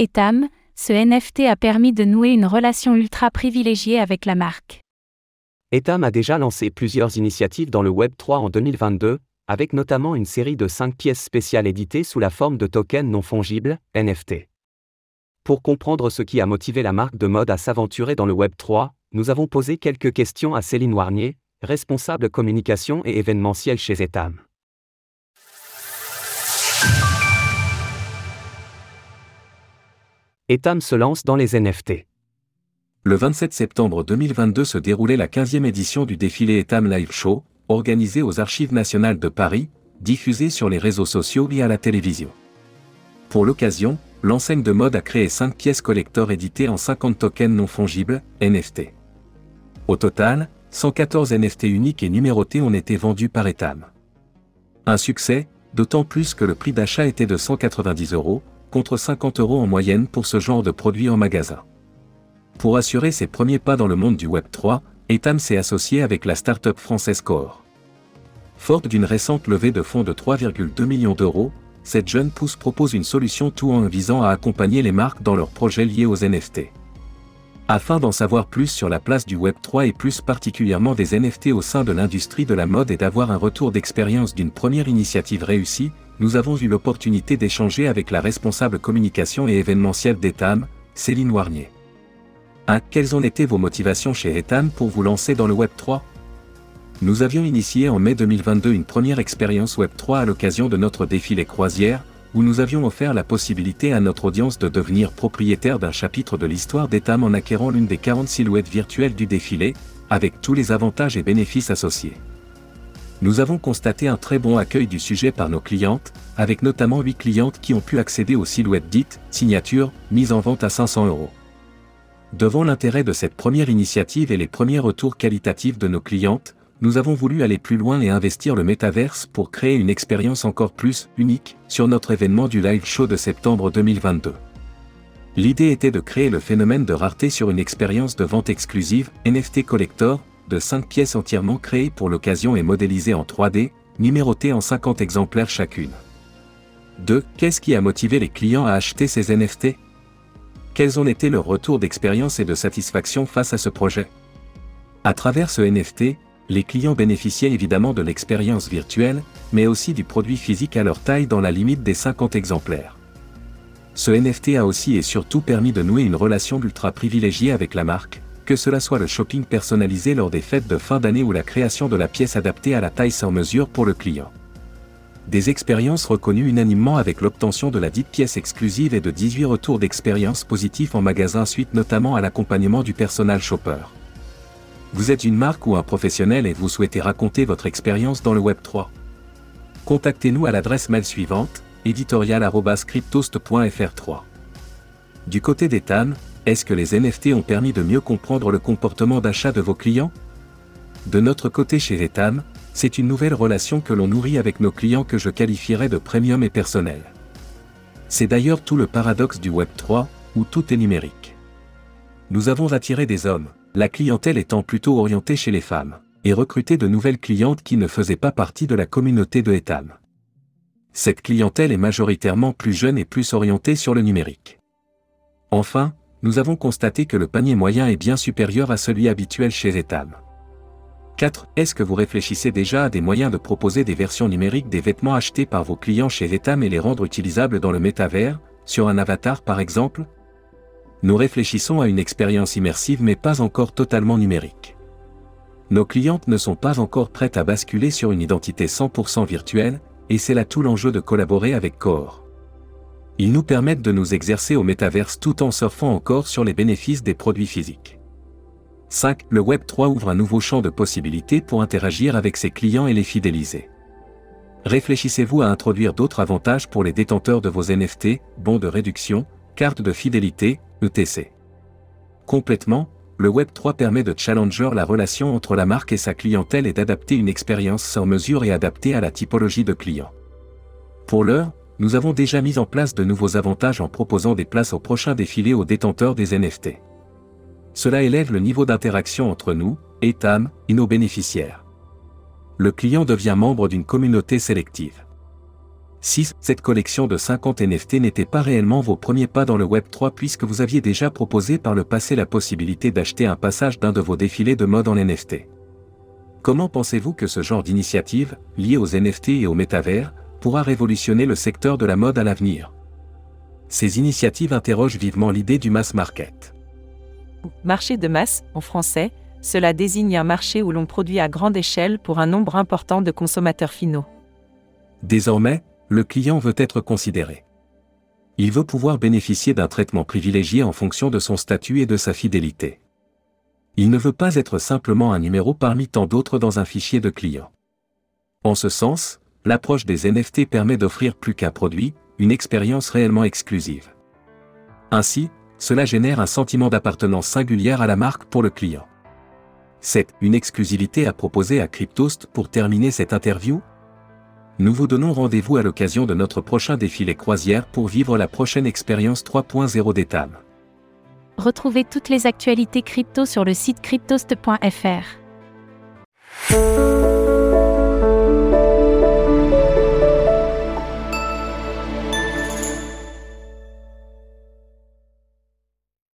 Etam, ce NFT a permis de nouer une relation ultra privilégiée avec la marque. Etam a déjà lancé plusieurs initiatives dans le Web 3 en 2022, avec notamment une série de 5 pièces spéciales éditées sous la forme de tokens non fongibles, NFT. Pour comprendre ce qui a motivé la marque de mode à s'aventurer dans le Web 3, nous avons posé quelques questions à Céline Warnier, responsable communication et événementiel chez Etam. Etam se lance dans les NFT. Le 27 septembre 2022 se déroulait la 15e édition du défilé Etam Live Show, organisé aux Archives nationales de Paris, diffusé sur les réseaux sociaux et à la télévision. Pour l'occasion, l'enseigne de mode a créé 5 pièces collector éditées en 50 tokens non fongibles, NFT. Au total, 114 NFT uniques et numérotés ont été vendus par Etam. Un succès, d'autant plus que le prix d'achat était de 190 euros, contre 50 euros en moyenne pour ce genre de produit en magasin. Pour assurer ses premiers pas dans le monde du Web 3, Etam s'est associé avec la start-up française Core. Forte d'une récente levée de fonds de 3,2 millions d'euros, cette jeune pousse propose une solution tout en visant à accompagner les marques dans leurs projets liés aux NFT. Afin d'en savoir plus sur la place du Web3 et plus particulièrement des NFT au sein de l'industrie de la mode et d'avoir un retour d'expérience d'une première initiative réussie, nous avons eu l'opportunité d'échanger avec la responsable communication et événementielle d'Etam, Céline Warnier. 1. Quelles ont été vos motivations chez Etam pour vous lancer dans le Web3 nous avions initié en mai 2022 une première expérience Web3 à l'occasion de notre défilé croisière, où nous avions offert la possibilité à notre audience de devenir propriétaire d'un chapitre de l'histoire d'Etam en acquérant l'une des 40 silhouettes virtuelles du défilé, avec tous les avantages et bénéfices associés. Nous avons constaté un très bon accueil du sujet par nos clientes, avec notamment 8 clientes qui ont pu accéder aux silhouettes dites signature, mises en vente à 500 euros. Devant l'intérêt de cette première initiative et les premiers retours qualitatifs de nos clientes, nous avons voulu aller plus loin et investir le métaverse pour créer une expérience encore plus unique sur notre événement du live show de septembre 2022. L'idée était de créer le phénomène de rareté sur une expérience de vente exclusive, NFT Collector, de 5 pièces entièrement créées pour l'occasion et modélisées en 3D, numérotées en 50 exemplaires chacune. 2. Qu'est-ce qui a motivé les clients à acheter ces NFT Quels ont été leurs retours d'expérience et de satisfaction face à ce projet? À travers ce NFT, les clients bénéficiaient évidemment de l'expérience virtuelle, mais aussi du produit physique à leur taille dans la limite des 50 exemplaires. Ce NFT a aussi et surtout permis de nouer une relation ultra privilégiée avec la marque, que cela soit le shopping personnalisé lors des fêtes de fin d'année ou la création de la pièce adaptée à la taille sans mesure pour le client. Des expériences reconnues unanimement avec l'obtention de la dite pièce exclusive et de 18 retours d'expérience positifs en magasin suite notamment à l'accompagnement du personnel shopper. Vous êtes une marque ou un professionnel et vous souhaitez raconter votre expérience dans le Web 3. Contactez-nous à l'adresse mail suivante, editorial.cryptost.fr 3. Du côté des TAN, est-ce que les NFT ont permis de mieux comprendre le comportement d'achat de vos clients? De notre côté chez Etam, c'est une nouvelle relation que l'on nourrit avec nos clients que je qualifierais de premium et personnel. C'est d'ailleurs tout le paradoxe du Web 3, où tout est numérique. Nous avons attiré des hommes, la clientèle étant plutôt orientée chez les femmes, et recruter de nouvelles clientes qui ne faisaient pas partie de la communauté de Etam. Cette clientèle est majoritairement plus jeune et plus orientée sur le numérique. Enfin, nous avons constaté que le panier moyen est bien supérieur à celui habituel chez Etam. 4. Est-ce que vous réfléchissez déjà à des moyens de proposer des versions numériques des vêtements achetés par vos clients chez Etam et les rendre utilisables dans le métavers, sur un avatar par exemple? Nous réfléchissons à une expérience immersive mais pas encore totalement numérique. Nos clientes ne sont pas encore prêtes à basculer sur une identité 100% virtuelle, et c'est là tout l'enjeu de collaborer avec Core. Ils nous permettent de nous exercer au métaverse tout en surfant encore sur les bénéfices des produits physiques. 5. Le Web 3 ouvre un nouveau champ de possibilités pour interagir avec ses clients et les fidéliser. Réfléchissez-vous à introduire d'autres avantages pour les détenteurs de vos NFT, bons de réduction, cartes de fidélité, ETC. Complètement, le Web3 permet de challenger la relation entre la marque et sa clientèle et d'adapter une expérience sans mesure et adaptée à la typologie de clients. Pour l'heure, nous avons déjà mis en place de nouveaux avantages en proposant des places au prochain défilé aux détenteurs des NFT. Cela élève le niveau d'interaction entre nous, Etam, et nos bénéficiaires. Le client devient membre d'une communauté sélective. 6. Cette collection de 50 NFT n'était pas réellement vos premiers pas dans le Web3 puisque vous aviez déjà proposé par le passé la possibilité d'acheter un passage d'un de vos défilés de mode en NFT. Comment pensez-vous que ce genre d'initiative, liée aux NFT et au métavers, pourra révolutionner le secteur de la mode à l'avenir Ces initiatives interrogent vivement l'idée du mass market. Marché de masse, en français, cela désigne un marché où l'on produit à grande échelle pour un nombre important de consommateurs finaux. Désormais, le client veut être considéré. Il veut pouvoir bénéficier d'un traitement privilégié en fonction de son statut et de sa fidélité. Il ne veut pas être simplement un numéro parmi tant d'autres dans un fichier de clients. En ce sens, l'approche des NFT permet d'offrir plus qu'un produit, une expérience réellement exclusive. Ainsi, cela génère un sentiment d'appartenance singulière à la marque pour le client. C'est une exclusivité à proposer à Cryptost pour terminer cette interview Nous vous donnons rendez-vous à l'occasion de notre prochain défilé croisière pour vivre la prochaine expérience 3.0 d'Etam. Retrouvez toutes les actualités crypto sur le site cryptost.fr.